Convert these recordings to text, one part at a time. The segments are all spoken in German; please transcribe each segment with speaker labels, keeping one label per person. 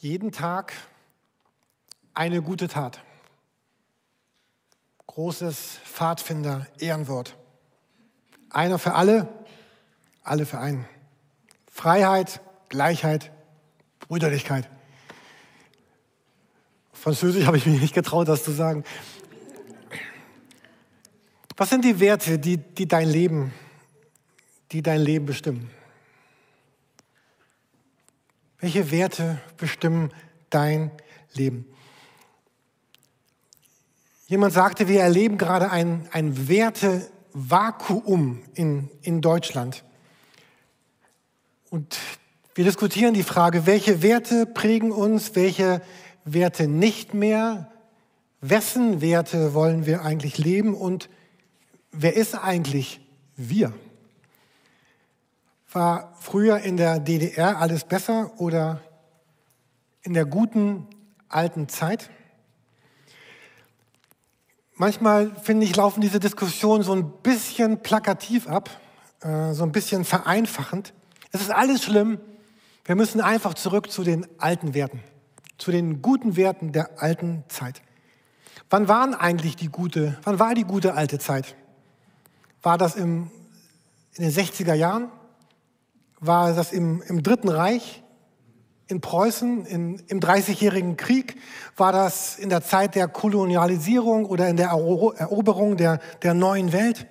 Speaker 1: Jeden Tag eine gute Tat. Großes Pfadfinder-Ehrenwort. Einer für alle, alle für einen. Freiheit, Gleichheit, Brüderlichkeit. Französisch habe ich mich nicht getraut, das zu sagen. Was sind die Werte, die, die dein Leben, die dein Leben bestimmen? Welche Werte bestimmen dein Leben? Jemand sagte, wir erleben gerade ein, ein Wertevakuum in, in Deutschland. Und wir diskutieren die Frage, welche Werte prägen uns, welche Werte nicht mehr, wessen Werte wollen wir eigentlich leben und wer ist eigentlich wir? War früher in der DDR alles besser oder in der guten alten Zeit? Manchmal, finde ich, laufen diese Diskussionen so ein bisschen plakativ ab, äh, so ein bisschen vereinfachend. Es ist alles schlimm. Wir müssen einfach zurück zu den alten Werten, zu den guten Werten der alten Zeit. Wann waren eigentlich die gute, wann war die gute alte Zeit? War das im, in den 60er Jahren? War das im, im Dritten Reich, in Preußen, in, im Dreißigjährigen Krieg, war das in der Zeit der Kolonialisierung oder in der Eroberung der, der neuen Welt,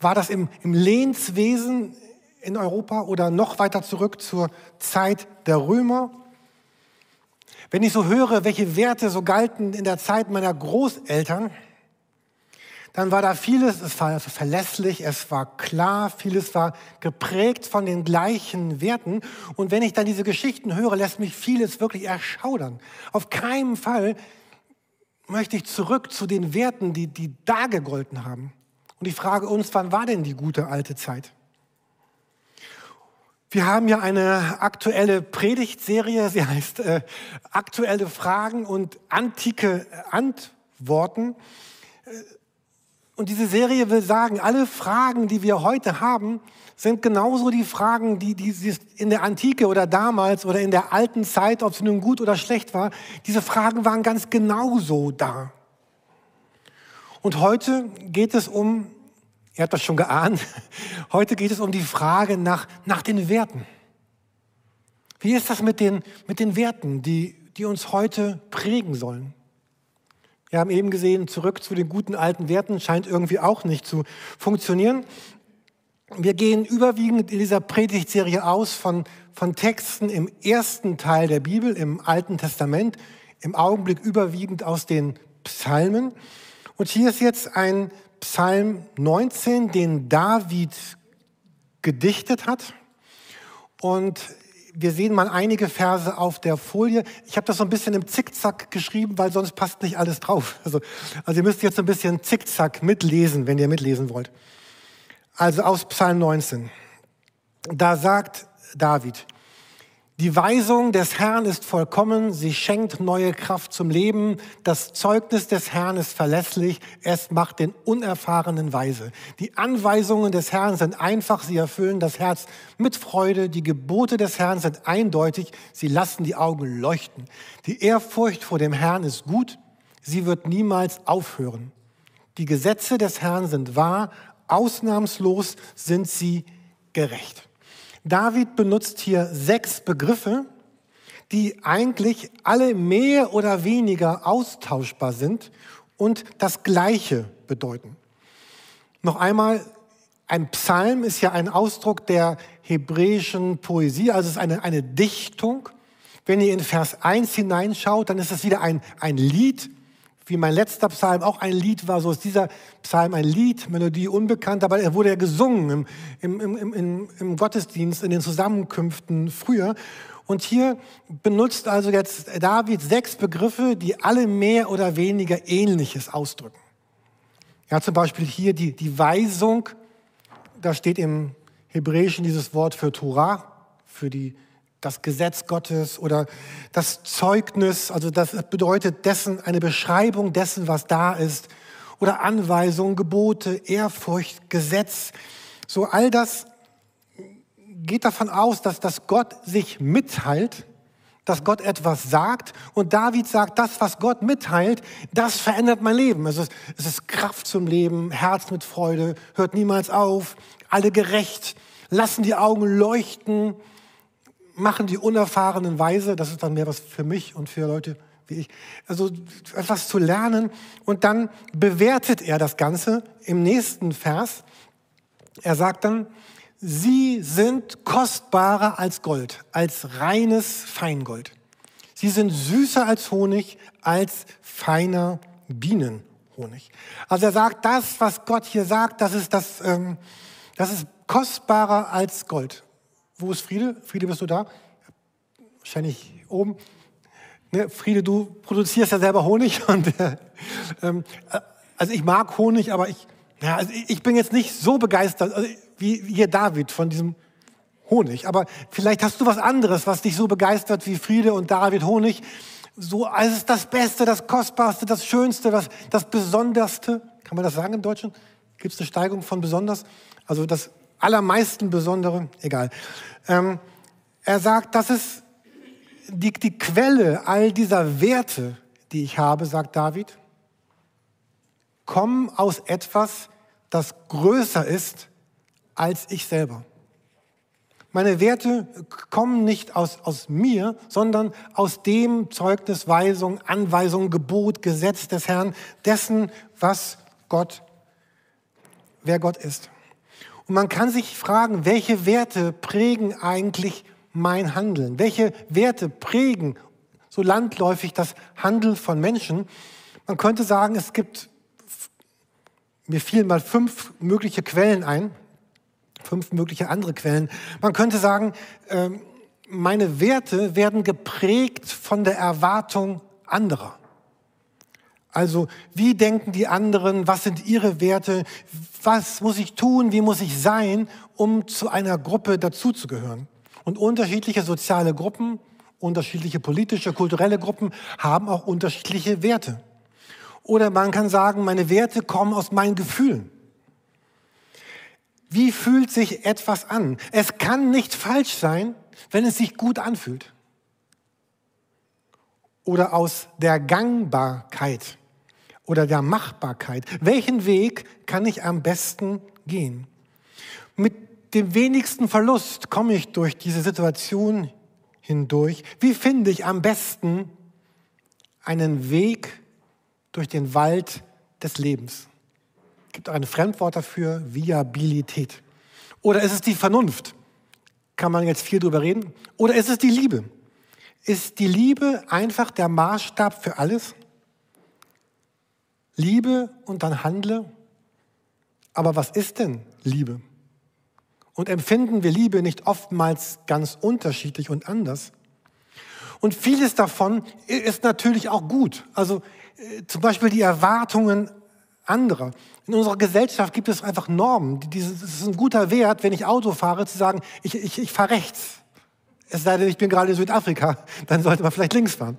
Speaker 1: war das im, im Lehnswesen in Europa oder noch weiter zurück zur Zeit der Römer. Wenn ich so höre, welche Werte so galten in der Zeit meiner Großeltern, dann war da vieles, es war verlässlich, es war klar, vieles war geprägt von den gleichen Werten. Und wenn ich dann diese Geschichten höre, lässt mich vieles wirklich erschaudern. Auf keinen Fall möchte ich zurück zu den Werten, die, die da gegolten haben. Und ich frage uns, wann war denn die gute alte Zeit? Wir haben ja eine aktuelle Predigtserie, sie heißt äh, Aktuelle Fragen und antike Antworten. Und diese Serie will sagen, alle Fragen, die wir heute haben, sind genauso die Fragen, die, die in der Antike oder damals oder in der alten Zeit, ob es nun gut oder schlecht war, diese Fragen waren ganz genauso da. Und heute geht es um, ihr habt das schon geahnt, heute geht es um die Frage nach, nach den Werten. Wie ist das mit den, mit den Werten, die, die uns heute prägen sollen? Wir haben eben gesehen, zurück zu den guten alten Werten scheint irgendwie auch nicht zu funktionieren. Wir gehen überwiegend in dieser Predigtserie aus von, von Texten im ersten Teil der Bibel, im Alten Testament, im Augenblick überwiegend aus den Psalmen. Und hier ist jetzt ein Psalm 19, den David gedichtet hat. Und wir sehen mal einige Verse auf der Folie. Ich habe das so ein bisschen im Zickzack geschrieben, weil sonst passt nicht alles drauf. Also, also ihr müsst jetzt ein bisschen Zickzack mitlesen, wenn ihr mitlesen wollt. Also aus Psalm 19. Da sagt David, die Weisung des Herrn ist vollkommen, sie schenkt neue Kraft zum Leben. Das Zeugnis des Herrn ist verlässlich, es macht den Unerfahrenen weise. Die Anweisungen des Herrn sind einfach, sie erfüllen das Herz mit Freude. Die Gebote des Herrn sind eindeutig, sie lassen die Augen leuchten. Die Ehrfurcht vor dem Herrn ist gut, sie wird niemals aufhören. Die Gesetze des Herrn sind wahr, ausnahmslos sind sie gerecht. David benutzt hier sechs Begriffe, die eigentlich alle mehr oder weniger austauschbar sind und das Gleiche bedeuten. Noch einmal, ein Psalm ist ja ein Ausdruck der hebräischen Poesie, also es ist eine, eine Dichtung. Wenn ihr in Vers 1 hineinschaut, dann ist es wieder ein, ein Lied, wie mein letzter Psalm auch ein Lied war, so ist dieser Psalm ein Lied, Melodie unbekannt, aber er wurde ja gesungen im, im, im, im Gottesdienst, in den Zusammenkünften früher. Und hier benutzt also jetzt David sechs Begriffe, die alle mehr oder weniger Ähnliches ausdrücken. Ja, zum Beispiel hier die, die Weisung, da steht im Hebräischen dieses Wort für Torah, für die das Gesetz Gottes oder das Zeugnis, also das bedeutet dessen, eine Beschreibung dessen, was da ist, oder Anweisungen, Gebote, Ehrfurcht, Gesetz. So all das geht davon aus, dass, dass Gott sich mitteilt, dass Gott etwas sagt und David sagt, das, was Gott mitteilt, das verändert mein Leben. Es ist, es ist Kraft zum Leben, Herz mit Freude, hört niemals auf, alle gerecht, lassen die Augen leuchten, machen die Unerfahrenen weise. Das ist dann mehr was für mich und für Leute wie ich. Also etwas zu lernen und dann bewertet er das Ganze im nächsten Vers. Er sagt dann, Sie sind kostbarer als Gold, als reines Feingold. Sie sind süßer als Honig, als feiner Bienenhonig. Also er sagt, das, was Gott hier sagt, das ist, das, ähm, das ist kostbarer als Gold. Wo ist Friede? Friede, bist du da? Wahrscheinlich oben. Ne, Friede, du produzierst ja selber Honig. Und, äh, ähm, also ich mag Honig, aber ich, ja, also ich bin jetzt nicht so begeistert. Also wie hier David von diesem Honig. Aber vielleicht hast du was anderes, was dich so begeistert wie Friede und David Honig. So, es ist das Beste, das Kostbarste, das Schönste, das, das Besonderste. Kann man das sagen im Deutschen? Gibt es eine Steigung von besonders? Also das allermeisten Besondere, egal. Ähm, er sagt, das ist die, die Quelle all dieser Werte, die ich habe, sagt David, kommen aus etwas, das größer ist als ich selber. Meine Werte kommen nicht aus, aus mir, sondern aus dem Zeugnis, Weisung, Anweisung, Gebot, Gesetz des Herrn, dessen, was Gott, wer Gott ist. Man kann sich fragen, welche Werte prägen eigentlich mein Handeln? Welche Werte prägen so landläufig das Handeln von Menschen? Man könnte sagen, es gibt, mir fielen mal fünf mögliche Quellen ein fünf mögliche andere Quellen. Man könnte sagen, ähm, meine Werte werden geprägt von der Erwartung anderer. Also, wie denken die anderen? Was sind ihre Werte? Was muss ich tun? Wie muss ich sein, um zu einer Gruppe dazuzugehören? Und unterschiedliche soziale Gruppen, unterschiedliche politische, kulturelle Gruppen haben auch unterschiedliche Werte. Oder man kann sagen, meine Werte kommen aus meinen Gefühlen. Wie fühlt sich etwas an? Es kann nicht falsch sein, wenn es sich gut anfühlt. Oder aus der Gangbarkeit oder der Machbarkeit. Welchen Weg kann ich am besten gehen? Mit dem wenigsten Verlust komme ich durch diese Situation hindurch. Wie finde ich am besten einen Weg durch den Wald des Lebens? gibt auch ein Fremdwort dafür, Viabilität. Oder ist es die Vernunft? Kann man jetzt viel drüber reden? Oder ist es die Liebe? Ist die Liebe einfach der Maßstab für alles? Liebe und dann handle? Aber was ist denn Liebe? Und empfinden wir Liebe nicht oftmals ganz unterschiedlich und anders? Und vieles davon ist natürlich auch gut. Also äh, zum Beispiel die Erwartungen anderer. In unserer Gesellschaft gibt es einfach Normen. Es ist ein guter Wert, wenn ich Auto fahre, zu sagen, ich, ich, ich fahre rechts. Es sei denn, ich bin gerade in Südafrika, dann sollte man vielleicht links fahren.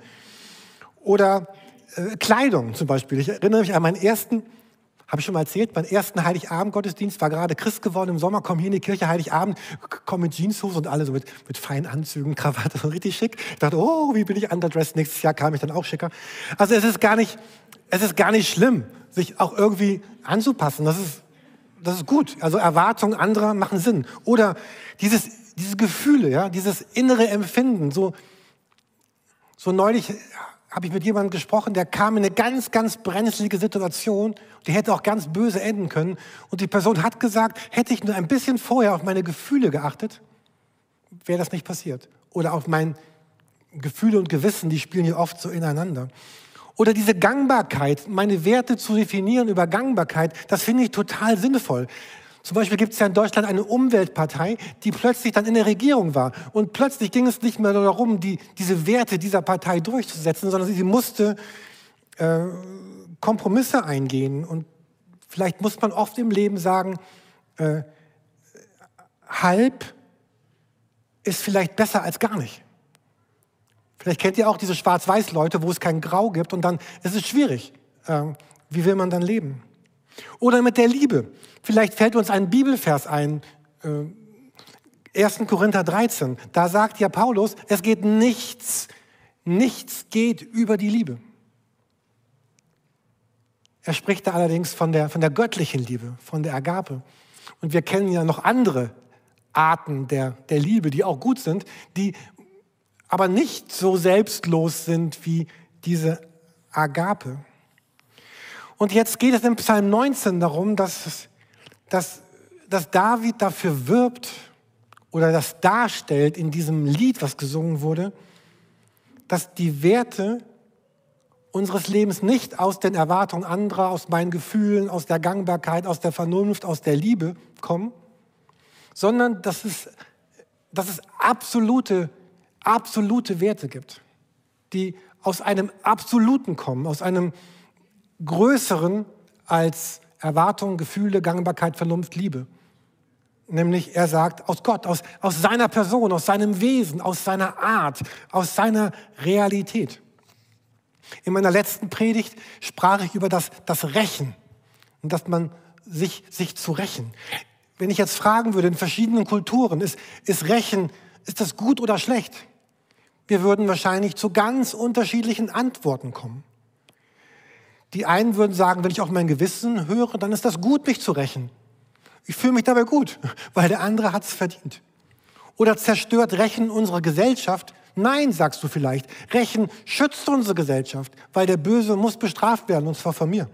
Speaker 1: Oder äh, Kleidung zum Beispiel. Ich erinnere mich an meinen ersten, habe ich schon mal erzählt, meinen ersten Heiligabend-Gottesdienst, war gerade Christ geworden im Sommer, komme hier in die Kirche Heiligabend, komme mit Jeanshose und alle so mit, mit feinen Anzügen, Krawatte, so richtig schick. Ich dachte, oh, wie bin ich underdressed? Nächstes Jahr kam ich dann auch schicker. Also es ist gar nicht, es ist gar nicht schlimm, sich auch irgendwie anzupassen. Das ist, das ist gut. Also Erwartungen anderer machen Sinn. Oder dieses, diese Gefühle, ja, dieses innere Empfinden. So, so neulich habe ich mit jemandem gesprochen, der kam in eine ganz, ganz brenzlige Situation. Die hätte auch ganz böse enden können. Und die Person hat gesagt, hätte ich nur ein bisschen vorher auf meine Gefühle geachtet, wäre das nicht passiert. Oder auf mein Gefühle und Gewissen, die spielen hier oft so ineinander. Oder diese Gangbarkeit, meine Werte zu definieren über Gangbarkeit, das finde ich total sinnvoll. Zum Beispiel gibt es ja in Deutschland eine Umweltpartei, die plötzlich dann in der Regierung war. Und plötzlich ging es nicht mehr darum, die, diese Werte dieser Partei durchzusetzen, sondern sie musste äh, Kompromisse eingehen. Und vielleicht muss man oft im Leben sagen, äh, halb ist vielleicht besser als gar nicht. Vielleicht kennt ihr auch diese Schwarz-Weiß-Leute, wo es kein Grau gibt und dann ist es schwierig. Ähm, wie will man dann leben? Oder mit der Liebe. Vielleicht fällt uns ein Bibelvers ein. Äh, 1. Korinther 13, da sagt ja Paulus, es geht nichts, nichts geht über die Liebe. Er spricht da allerdings von der, von der göttlichen Liebe, von der Agape. Und wir kennen ja noch andere Arten der, der Liebe, die auch gut sind, die aber nicht so selbstlos sind wie diese Agape. Und jetzt geht es in Psalm 19 darum, dass, dass, dass David dafür wirbt oder das darstellt in diesem Lied, was gesungen wurde, dass die Werte unseres Lebens nicht aus den Erwartungen anderer, aus meinen Gefühlen, aus der Gangbarkeit, aus der Vernunft, aus der Liebe kommen, sondern dass es, dass es absolute, absolute Werte gibt, die aus einem Absoluten kommen, aus einem Größeren als Erwartungen, Gefühle, Gangbarkeit, Vernunft, Liebe. Nämlich er sagt, aus Gott, aus, aus seiner Person, aus seinem Wesen, aus seiner Art, aus seiner Realität. In meiner letzten Predigt sprach ich über das, das Rächen und dass man sich, sich zu rächen. Wenn ich jetzt fragen würde in verschiedenen Kulturen, ist, ist Rächen, ist das gut oder schlecht? Wir würden wahrscheinlich zu ganz unterschiedlichen Antworten kommen. Die einen würden sagen, wenn ich auf mein Gewissen höre, dann ist das gut, mich zu rächen. Ich fühle mich dabei gut, weil der andere hat es verdient. Oder zerstört Rächen unsere Gesellschaft? Nein, sagst du vielleicht. Rächen schützt unsere Gesellschaft, weil der Böse muss bestraft werden, und zwar von mir.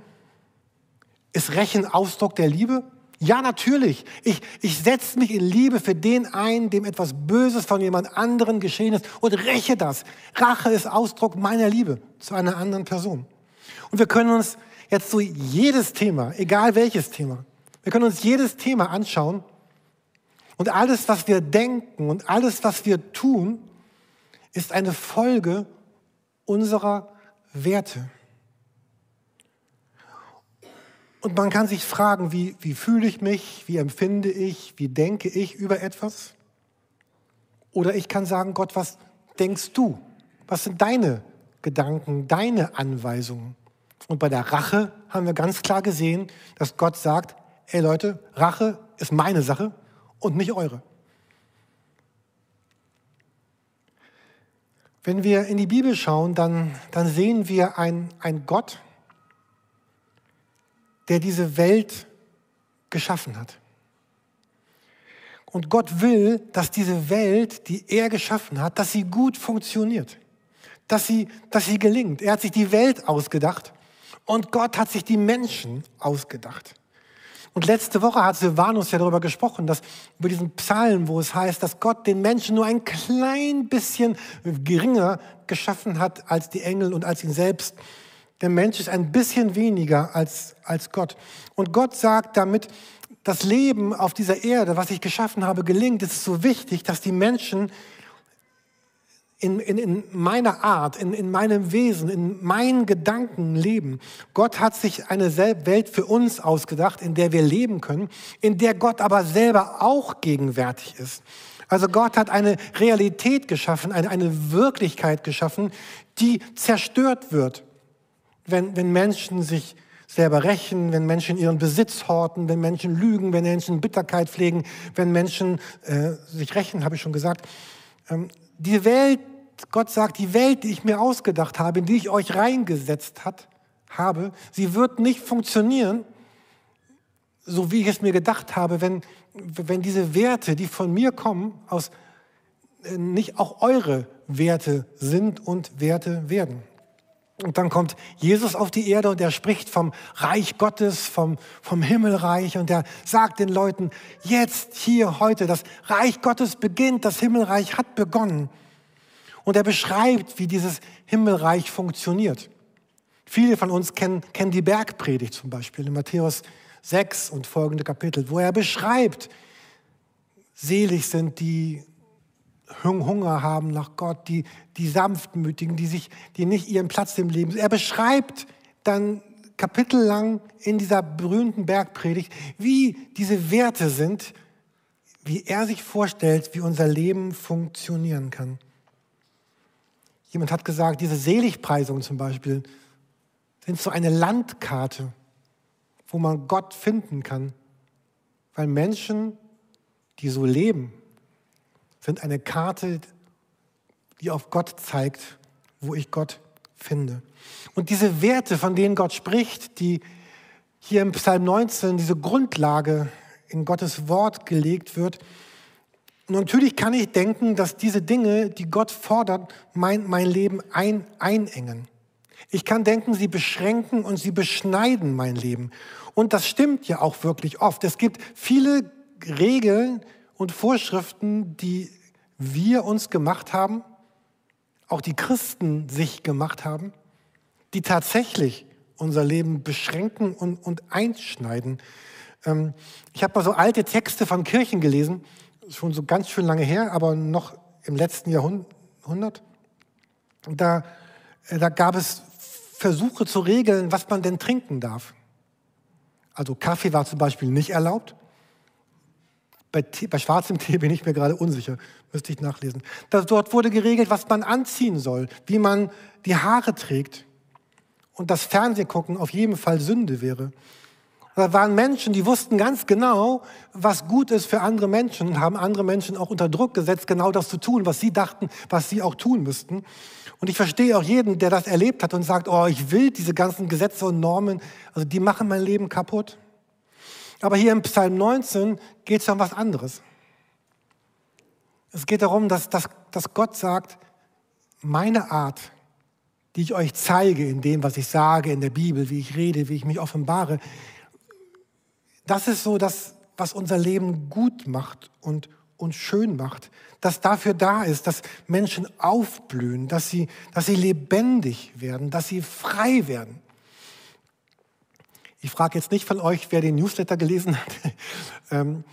Speaker 1: Ist Rächen Ausdruck der Liebe? Ja, natürlich. Ich, ich setze mich in Liebe für den ein, dem etwas Böses von jemand anderen geschehen ist und räche das. Rache ist Ausdruck meiner Liebe zu einer anderen Person. Und wir können uns jetzt so jedes Thema, egal welches Thema, wir können uns jedes Thema anschauen und alles, was wir denken und alles, was wir tun, ist eine Folge unserer Werte. Und man kann sich fragen, wie, wie fühle ich mich, wie empfinde ich, wie denke ich über etwas? Oder ich kann sagen, Gott, was denkst du? Was sind deine Gedanken, deine Anweisungen? Und bei der Rache haben wir ganz klar gesehen, dass Gott sagt, ey Leute, Rache ist meine Sache und nicht eure. Wenn wir in die Bibel schauen, dann, dann sehen wir einen Gott, der diese Welt geschaffen hat. Und Gott will, dass diese Welt, die er geschaffen hat, dass sie gut funktioniert, dass sie, dass sie gelingt. Er hat sich die Welt ausgedacht und Gott hat sich die Menschen ausgedacht. Und letzte Woche hat Silvanus ja darüber gesprochen, dass über diesen Psalm, wo es heißt, dass Gott den Menschen nur ein klein bisschen geringer geschaffen hat als die Engel und als ihn selbst. Der Mensch ist ein bisschen weniger als, als Gott. Und Gott sagt damit, das Leben auf dieser Erde, was ich geschaffen habe, gelingt. Es ist so wichtig, dass die Menschen in, in, in meiner Art, in, in meinem Wesen, in meinen Gedanken leben. Gott hat sich eine Welt für uns ausgedacht, in der wir leben können, in der Gott aber selber auch gegenwärtig ist. Also Gott hat eine Realität geschaffen, eine, eine Wirklichkeit geschaffen, die zerstört wird, wenn, wenn Menschen sich selber rächen, wenn Menschen ihren Besitz horten, wenn Menschen lügen, wenn Menschen Bitterkeit pflegen, wenn Menschen äh, sich rächen, habe ich schon gesagt. Ähm, die Welt, Gott sagt, die Welt, die ich mir ausgedacht habe, in die ich euch reingesetzt hat, habe, sie wird nicht funktionieren, so wie ich es mir gedacht habe, wenn, wenn diese Werte, die von mir kommen, aus, äh, nicht auch eure Werte sind und Werte werden. Und dann kommt Jesus auf die Erde und er spricht vom Reich Gottes, vom, vom Himmelreich und er sagt den Leuten, jetzt, hier, heute, das Reich Gottes beginnt, das Himmelreich hat begonnen. Und er beschreibt, wie dieses Himmelreich funktioniert. Viele von uns kennen, kennen die Bergpredigt zum Beispiel in Matthäus 6 und folgende Kapitel, wo er beschreibt, selig sind die Hunger haben nach Gott, die, die Sanftmütigen, die, sich, die nicht ihren Platz im Leben. Er beschreibt dann kapitellang in dieser berühmten Bergpredigt, wie diese Werte sind, wie er sich vorstellt, wie unser Leben funktionieren kann. Jemand hat gesagt, diese Seligpreisungen zum Beispiel sind so eine Landkarte, wo man Gott finden kann, weil Menschen, die so leben, sind eine Karte, die auf Gott zeigt, wo ich Gott finde. Und diese Werte, von denen Gott spricht, die hier im Psalm 19, diese Grundlage in Gottes Wort gelegt wird, natürlich kann ich denken, dass diese Dinge, die Gott fordert, mein, mein Leben ein, einengen. Ich kann denken, sie beschränken und sie beschneiden mein Leben. Und das stimmt ja auch wirklich oft. Es gibt viele Regeln und Vorschriften, die wir uns gemacht haben, auch die Christen sich gemacht haben, die tatsächlich unser Leben beschränken und, und einschneiden. Ähm, ich habe mal so alte Texte von Kirchen gelesen, schon so ganz schön lange her, aber noch im letzten Jahrhundert. Da, äh, da gab es Versuche zu regeln, was man denn trinken darf. Also Kaffee war zum Beispiel nicht erlaubt. Bei, Tee, bei schwarzem Tee bin ich mir gerade unsicher, müsste ich nachlesen. Das, dort wurde geregelt, was man anziehen soll, wie man die Haare trägt und das Fernsehgucken auf jeden Fall Sünde wäre. Da waren Menschen, die wussten ganz genau, was gut ist für andere Menschen und haben andere Menschen auch unter Druck gesetzt, genau das zu tun, was sie dachten, was sie auch tun müssten. Und ich verstehe auch jeden, der das erlebt hat und sagt, oh, ich will diese ganzen Gesetze und Normen, also die machen mein Leben kaputt. Aber hier im Psalm 19 geht es um was anderes. Es geht darum, dass, dass, dass Gott sagt, meine Art, die ich euch zeige in dem, was ich sage in der Bibel, wie ich rede, wie ich mich offenbare, das ist so das, was unser Leben gut macht und, und schön macht. Dass dafür da ist, dass Menschen aufblühen, dass sie, dass sie lebendig werden, dass sie frei werden. Ich frage jetzt nicht von euch, wer den Newsletter gelesen hat. Ähm,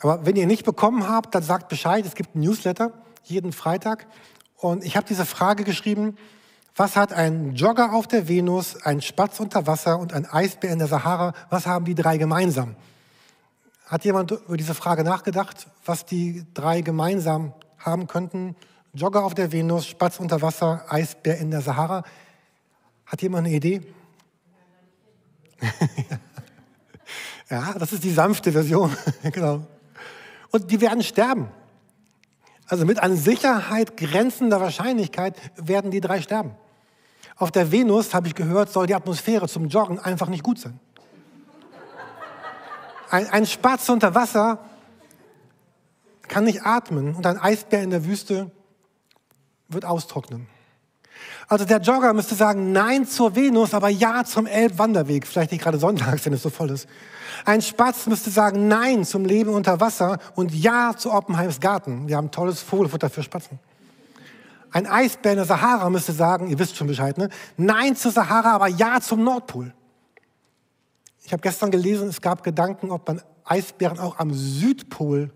Speaker 1: aber wenn ihr nicht bekommen habt, dann sagt Bescheid. Es gibt einen Newsletter jeden Freitag. Und ich habe diese Frage geschrieben, was hat ein Jogger auf der Venus, ein Spatz unter Wasser und ein Eisbär in der Sahara, was haben die drei gemeinsam? Hat jemand über diese Frage nachgedacht, was die drei gemeinsam haben könnten? Jogger auf der Venus, Spatz unter Wasser, Eisbär in der Sahara. Hat jemand eine Idee? ja, das ist die sanfte Version. genau. Und die werden sterben. Also mit an Sicherheit grenzender Wahrscheinlichkeit werden die drei sterben. Auf der Venus, habe ich gehört, soll die Atmosphäre zum Joggen einfach nicht gut sein. Ein, ein Spatz unter Wasser kann nicht atmen und ein Eisbär in der Wüste wird austrocknen. Also der Jogger müsste sagen Nein zur Venus, aber Ja zum Elbwanderweg. Vielleicht nicht gerade sonntags, wenn es so voll ist. Ein Spatz müsste sagen Nein zum Leben unter Wasser und Ja zu Oppenheims Garten. Wir haben tolles Vogelfutter für Spatzen. Ein Eisbär in der Sahara müsste sagen, ihr wisst schon Bescheid, ne? Nein zur Sahara, aber ja zum Nordpol. Ich habe gestern gelesen, es gab Gedanken, ob man Eisbären auch am Südpol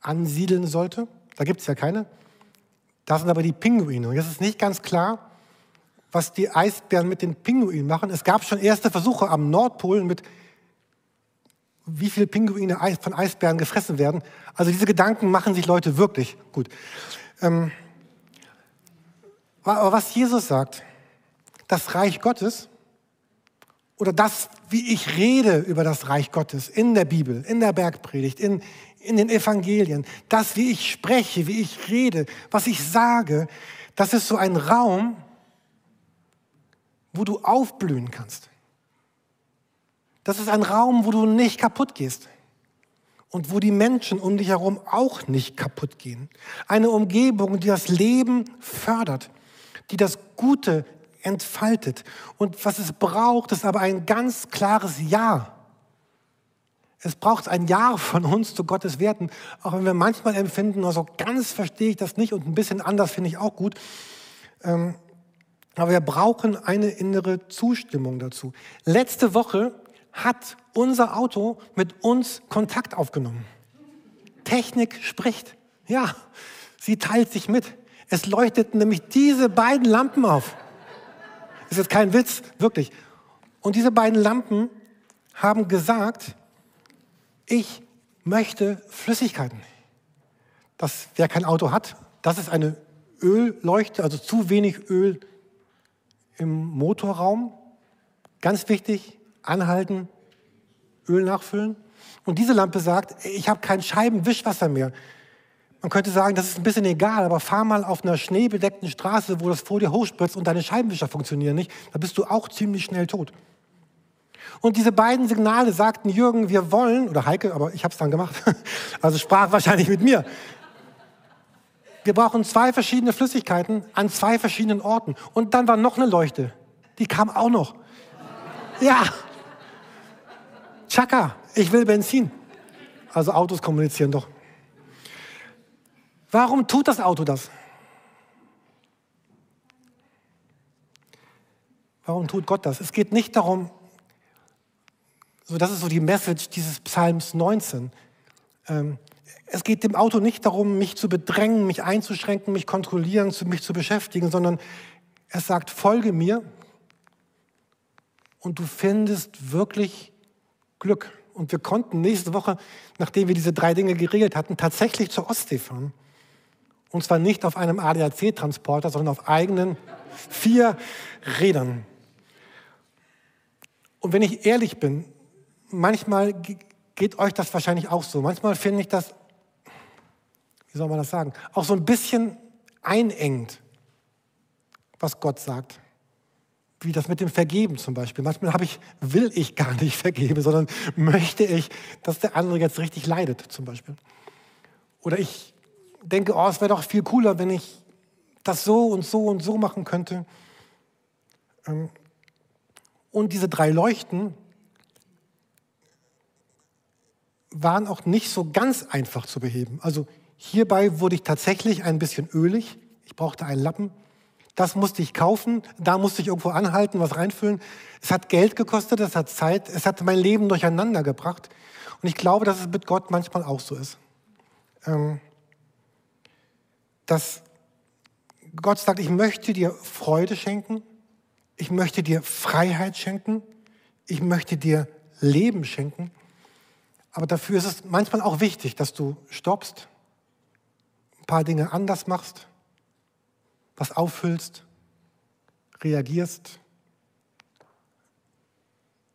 Speaker 1: ansiedeln sollte. Da gibt es ja keine. Da sind aber die Pinguine. Und jetzt ist nicht ganz klar, was die Eisbären mit den Pinguinen machen. Es gab schon erste Versuche am Nordpol mit wie viele Pinguine von Eisbären gefressen werden. Also diese Gedanken machen sich Leute wirklich gut. Ähm, aber was Jesus sagt, das Reich Gottes oder das, wie ich rede über das Reich Gottes in der Bibel, in der Bergpredigt, in, in den Evangelien, das, wie ich spreche, wie ich rede, was ich sage, das ist so ein Raum, wo du aufblühen kannst. Das ist ein Raum, wo du nicht kaputt gehst und wo die Menschen um dich herum auch nicht kaputt gehen. Eine Umgebung, die das Leben fördert die das Gute entfaltet. Und was es braucht, ist aber ein ganz klares Ja. Es braucht ein Ja von uns zu Gottes Werten, auch wenn wir manchmal empfinden, also ganz verstehe ich das nicht und ein bisschen anders finde ich auch gut. Ähm, aber wir brauchen eine innere Zustimmung dazu. Letzte Woche hat unser Auto mit uns Kontakt aufgenommen. Technik spricht. Ja, sie teilt sich mit. Es leuchteten nämlich diese beiden Lampen auf. Das ist jetzt kein Witz, wirklich. Und diese beiden Lampen haben gesagt, ich möchte Flüssigkeiten. Das, wer kein Auto hat, das ist eine Ölleuchte, also zu wenig Öl im Motorraum. Ganz wichtig, anhalten, Öl nachfüllen. Und diese Lampe sagt, ich habe kein Scheibenwischwasser mehr Man könnte sagen, das ist ein bisschen egal, aber fahr mal auf einer schneebedeckten Straße, wo das vor dir hochspritzt und deine Scheibenwischer funktionieren nicht, da bist du auch ziemlich schnell tot. Und diese beiden Signale sagten Jürgen, wir wollen, oder Heike, aber ich habe es dann gemacht, also sprach wahrscheinlich mit mir. Wir brauchen zwei verschiedene Flüssigkeiten an zwei verschiedenen Orten. Und dann war noch eine Leuchte. Die kam auch noch. Ja. Chaka, ich will Benzin. Also Autos kommunizieren doch. Warum tut das Auto das? Warum tut Gott das? Es geht nicht darum, so das ist so die Message dieses Psalms 19. Ähm, es geht dem Auto nicht darum, mich zu bedrängen, mich einzuschränken, mich kontrollieren, mich zu beschäftigen, sondern es sagt, folge mir und du findest wirklich Glück. Und wir konnten nächste Woche, nachdem wir diese drei Dinge geregelt hatten, tatsächlich zur Ostsee fahren. Und zwar nicht auf einem ADAC-Transporter, sondern auf eigenen vier Rädern. Und wenn ich ehrlich bin, manchmal geht euch das wahrscheinlich auch so. Manchmal finde ich das, wie soll man das sagen, auch so ein bisschen einengt, was Gott sagt. Wie das mit dem Vergeben zum Beispiel. Manchmal habe ich, will ich gar nicht vergeben, sondern möchte ich, dass der andere jetzt richtig leidet, zum Beispiel. Oder ich denke, oh, es wäre doch viel cooler, wenn ich das so und so und so machen könnte. Ähm, und diese drei Leuchten waren auch nicht so ganz einfach zu beheben. Also hierbei wurde ich tatsächlich ein bisschen ölig. Ich brauchte einen Lappen. Das musste ich kaufen, da musste ich irgendwo anhalten, was reinfüllen. Es hat Geld gekostet, es hat Zeit, es hat mein Leben durcheinander gebracht. Und ich glaube, dass es mit Gott manchmal auch so ist. Ähm, dass Gott sagt, ich möchte dir Freude schenken, ich möchte dir Freiheit schenken, ich möchte dir Leben schenken. Aber dafür ist es manchmal auch wichtig, dass du stoppst, ein paar Dinge anders machst, was auffüllst, reagierst,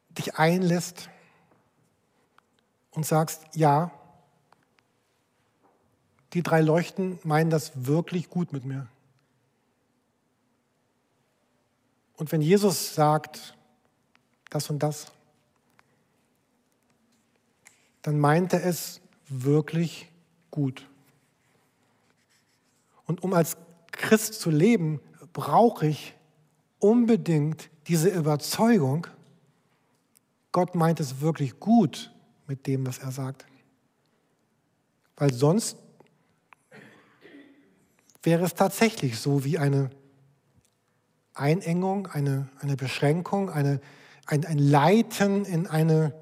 Speaker 1: dich einlässt und sagst, ja, die drei Leuchten meinen das wirklich gut mit mir. Und wenn Jesus sagt, das und das, dann meint er es wirklich gut. Und um als Christ zu leben, brauche ich unbedingt diese Überzeugung, Gott meint es wirklich gut mit dem, was er sagt. Weil sonst wäre es tatsächlich so wie eine Einengung, eine, eine Beschränkung, eine, ein, ein Leiten in eine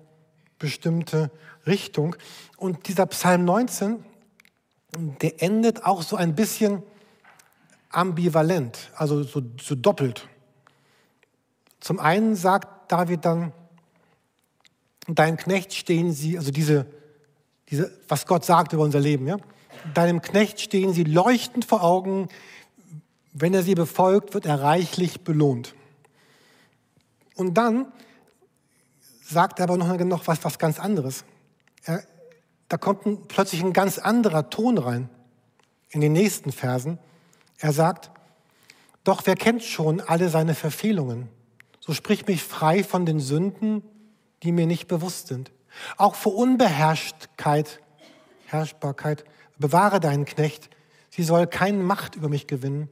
Speaker 1: bestimmte Richtung. Und dieser Psalm 19, der endet auch so ein bisschen ambivalent, also so, so doppelt. Zum einen sagt David dann, dein Knecht stehen sie, also diese, diese, was Gott sagt über unser Leben, ja, Deinem Knecht stehen sie leuchtend vor Augen. Wenn er sie befolgt, wird er reichlich belohnt. Und dann sagt er aber noch, noch was, was ganz anderes. Er, da kommt ein, plötzlich ein ganz anderer Ton rein in den nächsten Versen. Er sagt, doch wer kennt schon alle seine Verfehlungen? So sprich mich frei von den Sünden, die mir nicht bewusst sind. Auch vor Unbeherrschtkeit, Herrschbarkeit Bewahre deinen Knecht, sie soll keine Macht über mich gewinnen.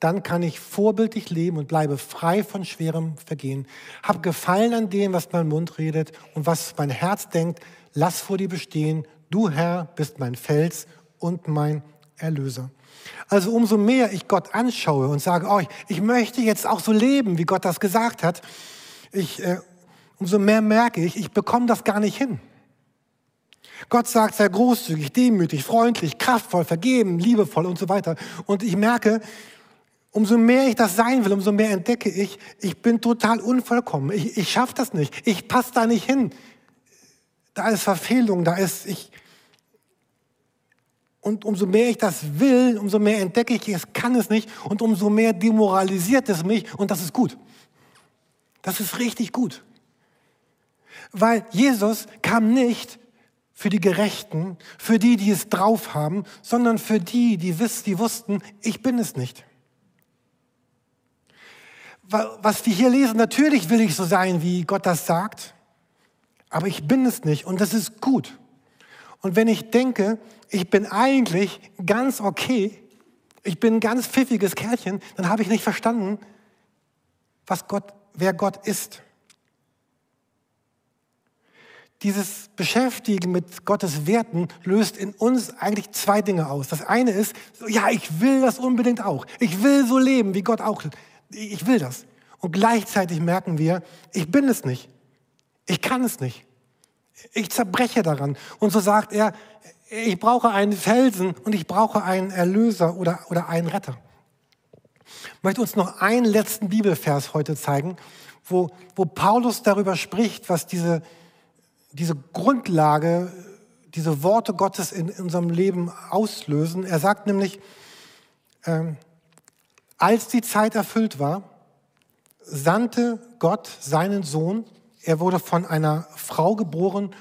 Speaker 1: Dann kann ich vorbildlich leben und bleibe frei von schwerem Vergehen. Hab Gefallen an dem, was mein Mund redet und was mein Herz denkt. Lass vor dir bestehen. Du, Herr, bist mein Fels und mein Erlöser. Also umso mehr ich Gott anschaue und sage, oh, ich, möchte jetzt auch so leben, wie Gott das gesagt hat, ich, äh, umso mehr merke ich, ich bekomme das gar nicht hin. Gott sagt, sei großzügig, demütig, freundlich, kraftvoll, vergeben, liebevoll und so weiter. Und ich merke, umso mehr ich das sein will, umso mehr entdecke ich, ich bin total unvollkommen. Ich, ich schaffe das nicht. Ich passe da nicht hin. Da ist Verfehlung, da ist ich. Und umso mehr ich das will, umso mehr entdecke ich, es kann es nicht. Und umso mehr demoralisiert es mich. Und das ist gut. Das ist richtig gut. Weil Jesus kam nicht für die Gerechten, für die, die es drauf haben, sondern für die, die, wiss, die wussten, ich bin es nicht. Was wir hier lesen, natürlich will ich so sein, wie Gott das sagt, aber ich bin es nicht und das ist gut. Und wenn ich denke, ich bin eigentlich ganz okay, ich bin ein ganz pfiffiges Kerlchen, dann habe ich nicht verstanden, was Gott, wer Gott ist. Dieses Beschäftigen mit Gottes Werten löst in uns eigentlich zwei Dinge aus. Das eine ist, ja, ich will das unbedingt auch. Ich will so leben, wie Gott auch. Ich will das. Und gleichzeitig merken wir, ich bin es nicht. Ich kann es nicht. Ich zerbreche daran. Und so sagt er, ich brauche einen Felsen und ich brauche einen Erlöser oder, oder einen Retter. Ich möchte uns noch einen letzten Bibelvers heute zeigen, wo, wo Paulus darüber spricht, was diese, diese Grundlage, diese Worte Gottes in, in unserem Leben auslösen. Er sagt nämlich, ähm, als die Zeit erfüllt war, sandte Gott seinen Sohn. Er wurde von einer Frau geboren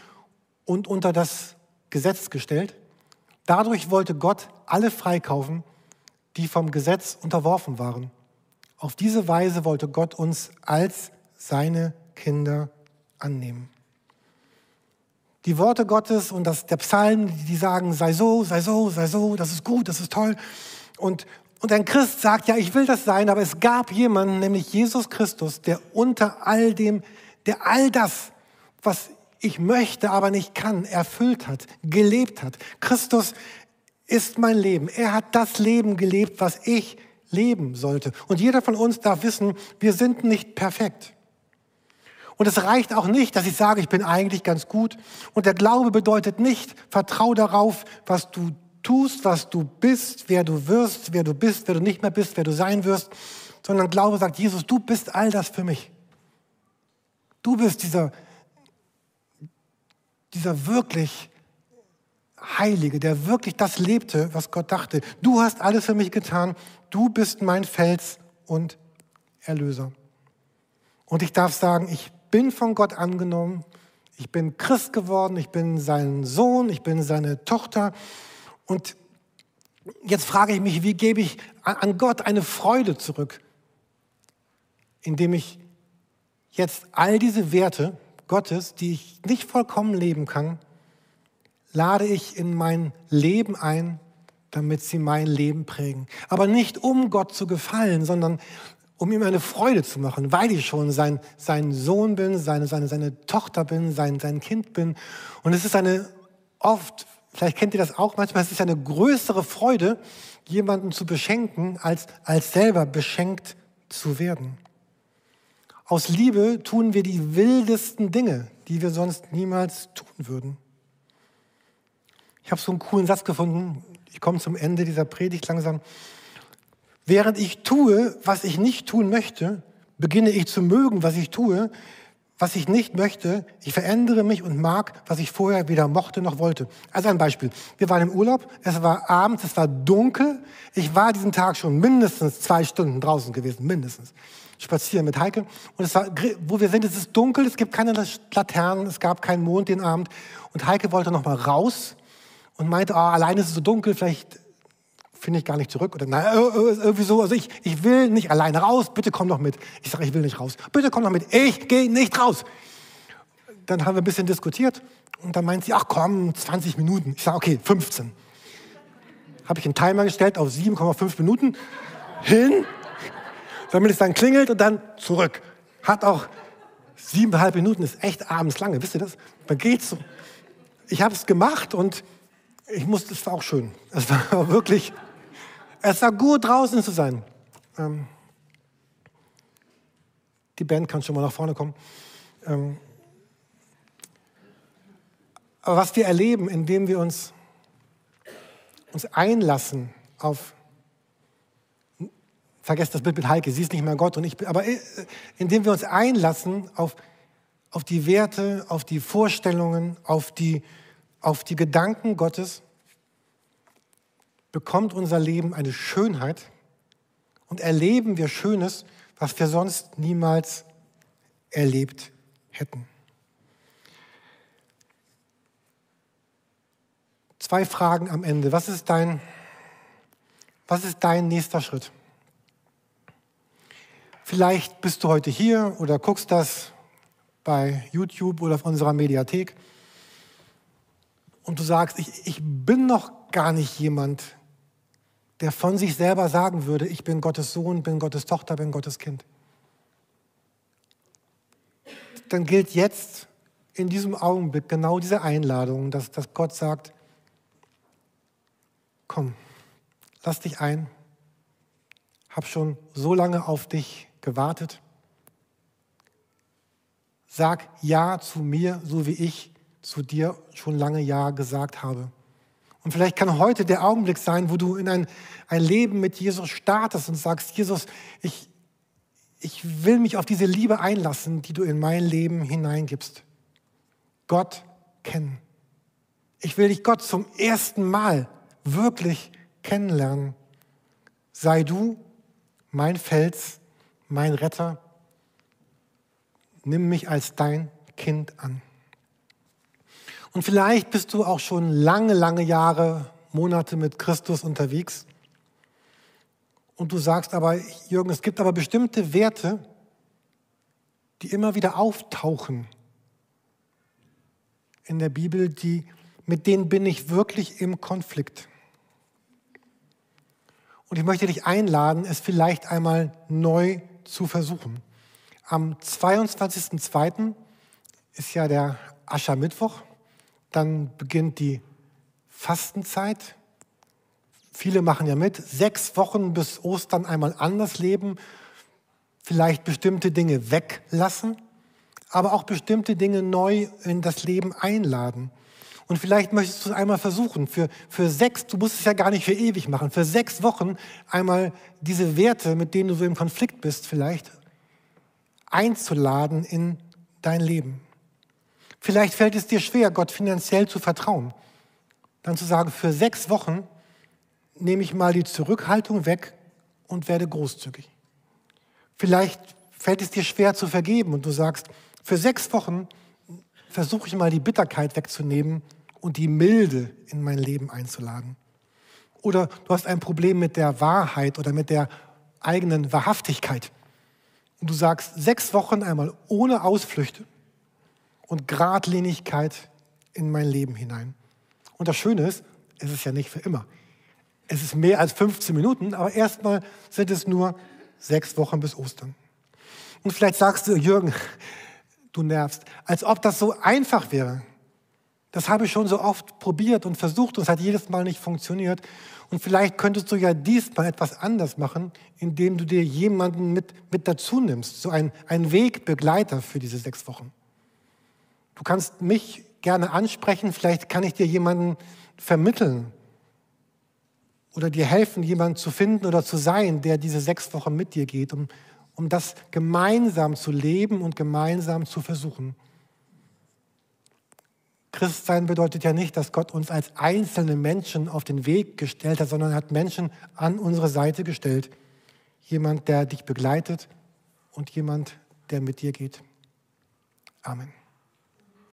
Speaker 1: und unter das Gesetz gestellt. Dadurch wollte Gott alle freikaufen, die vom Gesetz unterworfen waren. Auf diese Weise wollte Gott uns als seine Kinder annehmen. Die Worte Gottes und das, der Psalm, die sagen, sei so, sei so, sei so, das ist gut, das ist toll. Und, und ein Christ sagt, ja, ich will das sein, aber es gab jemanden, nämlich Jesus Christus, der unter all dem, der all das, was ich möchte, aber nicht kann, erfüllt hat, gelebt hat. Christus ist mein Leben. Er hat das Leben gelebt, was ich leben sollte. Und jeder von uns darf wissen, wir sind nicht perfekt. Und es reicht auch nicht, dass ich sage, ich bin eigentlich ganz gut. Und der Glaube bedeutet nicht, vertrau darauf, was du tust, was du bist, wer du wirst, wer du bist, wer du nicht mehr bist, wer du sein wirst, sondern Glaube sagt, Jesus, du bist all das für mich. Du bist dieser dieser wirklich Heilige, der wirklich das lebte, was Gott dachte. Du hast alles für mich getan. Du bist mein Fels und Erlöser. Und ich darf sagen, ich bin von Gott angenommen. Ich bin Christ geworden. Ich bin sein Sohn. Ich bin seine Tochter. Und jetzt frage ich mich, wie gebe ich an Gott eine Freude zurück, indem ich jetzt all diese Werte, Gottes, die ich nicht vollkommen leben kann, lade ich in mein Leben ein, damit sie mein Leben prägen. Aber nicht um Gott zu gefallen, sondern um ihm eine Freude zu machen, weil ich schon sein, sein Sohn bin, seine, seine, seine Tochter bin, sein, sein Kind bin. Und es ist eine oft, vielleicht kennt ihr das auch manchmal, es ist eine größere Freude, jemanden zu beschenken, als, als selber beschenkt zu werden. Aus Liebe tun wir die wildesten Dinge, die wir sonst niemals tun würden. Ich habe so einen coolen Satz gefunden. Ich komme zum Ende dieser Predigt langsam. Während ich tue, was ich nicht tun möchte, beginne ich zu mögen, was ich tue, was ich nicht möchte. Ich verändere mich und mag, was ich vorher weder mochte noch wollte. Also ein Beispiel. Wir waren im Urlaub, es war abends, es war dunkel. Ich war diesen Tag schon mindestens zwei Stunden draußen gewesen, mindestens spazieren mit Heike. Und es war, wo wir sind, es ist dunkel, es gibt keine Laternen, es gab keinen Mond den Abend. Und Heike wollte noch mal raus und meinte, oh, alleine ist es so dunkel, vielleicht finde ich gar nicht zurück. Oder nein, irgendwie so. Also ich, ich will nicht alleine raus, bitte komm doch mit. Ich sage, ich will nicht raus. Bitte komm doch mit. Ich gehe nicht raus. Dann haben wir ein bisschen diskutiert und dann meint sie, ach komm, 20 Minuten. Ich sage, okay, 15. Habe ich einen Timer gestellt auf 7,5 Minuten. Hin, damit es dann klingelt und dann zurück. Hat auch siebeneinhalb Minuten, ist echt abends lange, wisst ihr das? Man geht so. Ich habe es gemacht und ich musste, es war auch schön. Es war wirklich, es war gut draußen zu sein. Ähm, die Band kann schon mal nach vorne kommen. Ähm, aber was wir erleben, indem wir uns, uns einlassen auf vergesst das Bild mit Heike, sie ist nicht mehr Gott und ich bin, aber äh, indem wir uns einlassen auf, auf die Werte, auf die Vorstellungen, auf die, auf die Gedanken Gottes, bekommt unser Leben eine Schönheit und erleben wir Schönes, was wir sonst niemals erlebt hätten. Zwei Fragen am Ende. Was ist dein, was ist dein nächster Schritt? Vielleicht bist du heute hier oder guckst das bei YouTube oder auf unserer Mediathek und du sagst, ich, ich bin noch gar nicht jemand, der von sich selber sagen würde, ich bin Gottes Sohn, bin Gottes Tochter, bin Gottes Kind. Dann gilt jetzt in diesem Augenblick genau diese Einladung, dass, dass Gott sagt, komm, lass dich ein, hab schon so lange auf dich gewartet. Sag Ja zu mir, so wie ich zu dir schon lange Ja gesagt habe. Und vielleicht kann heute der Augenblick sein, wo du in ein, ein Leben mit Jesus startest und sagst, Jesus, ich, ich will mich auf diese Liebe einlassen, die du in mein Leben hineingibst. Gott kennen. Ich will dich Gott zum ersten Mal wirklich kennenlernen. Sei du mein Fels, mein Retter. Nimm mich als dein Kind an. Und vielleicht bist du auch schon lange, lange Jahre, Monate mit Christus unterwegs. Und du sagst aber, Jürgen, es gibt aber bestimmte Werte, die immer wieder auftauchen in der Bibel, die, mit denen bin ich wirklich im Konflikt. Und ich möchte dich einladen, es vielleicht einmal neu zu versuchen. Am 22.02. ist ja der Aschermittwoch. Dann beginnt die Fastenzeit. Viele machen ja mit. Sechs Wochen bis Ostern einmal anders leben. Vielleicht bestimmte Dinge weglassen, aber auch bestimmte Dinge neu in das Leben einladen. Und vielleicht möchtest du es einmal versuchen, für, für sechs, du musst es ja gar nicht für ewig machen, für sechs Wochen einmal diese Werte, mit denen du so im Konflikt bist, vielleicht einzuladen in dein Leben. Vielleicht fällt es dir schwer, Gott finanziell zu vertrauen. Dann zu sagen, für sechs Wochen nehme ich mal die Zurückhaltung weg und werde großzügig. Vielleicht fällt es dir schwer zu vergeben und du sagst, für sechs Wochen versuche ich mal die Bitterkeit wegzunehmen und die Milde in mein Leben einzuladen. Oder du hast ein Problem mit der Wahrheit oder mit der eigenen Wahrhaftigkeit. Und du sagst, sechs Wochen einmal ohne Ausflüchte und Gradlinigkeit in mein Leben hinein. Und das Schöne ist, es ist ja nicht für immer. Es ist mehr als 15 Minuten, aber erstmal sind es nur sechs Wochen bis Ostern. Und vielleicht sagst du, Jürgen, du nervst, als ob das so einfach wäre. Das habe ich schon so oft probiert und versucht und es hat jedes Mal nicht funktioniert. Und vielleicht könntest du ja diesmal etwas anders machen, indem du dir jemanden mit, mit dazu nimmst, so ein, ein Wegbegleiter für diese sechs Wochen. Du kannst mich gerne ansprechen, vielleicht kann ich dir jemanden vermitteln oder dir helfen, jemanden zu finden oder zu sein, der diese sechs Wochen mit dir geht, um, um das gemeinsam zu leben und gemeinsam zu versuchen. Christsein bedeutet ja nicht, dass Gott uns als einzelne Menschen auf den Weg gestellt hat, sondern er hat Menschen an unsere Seite gestellt. Jemand, der dich begleitet und jemand, der mit dir geht. Amen.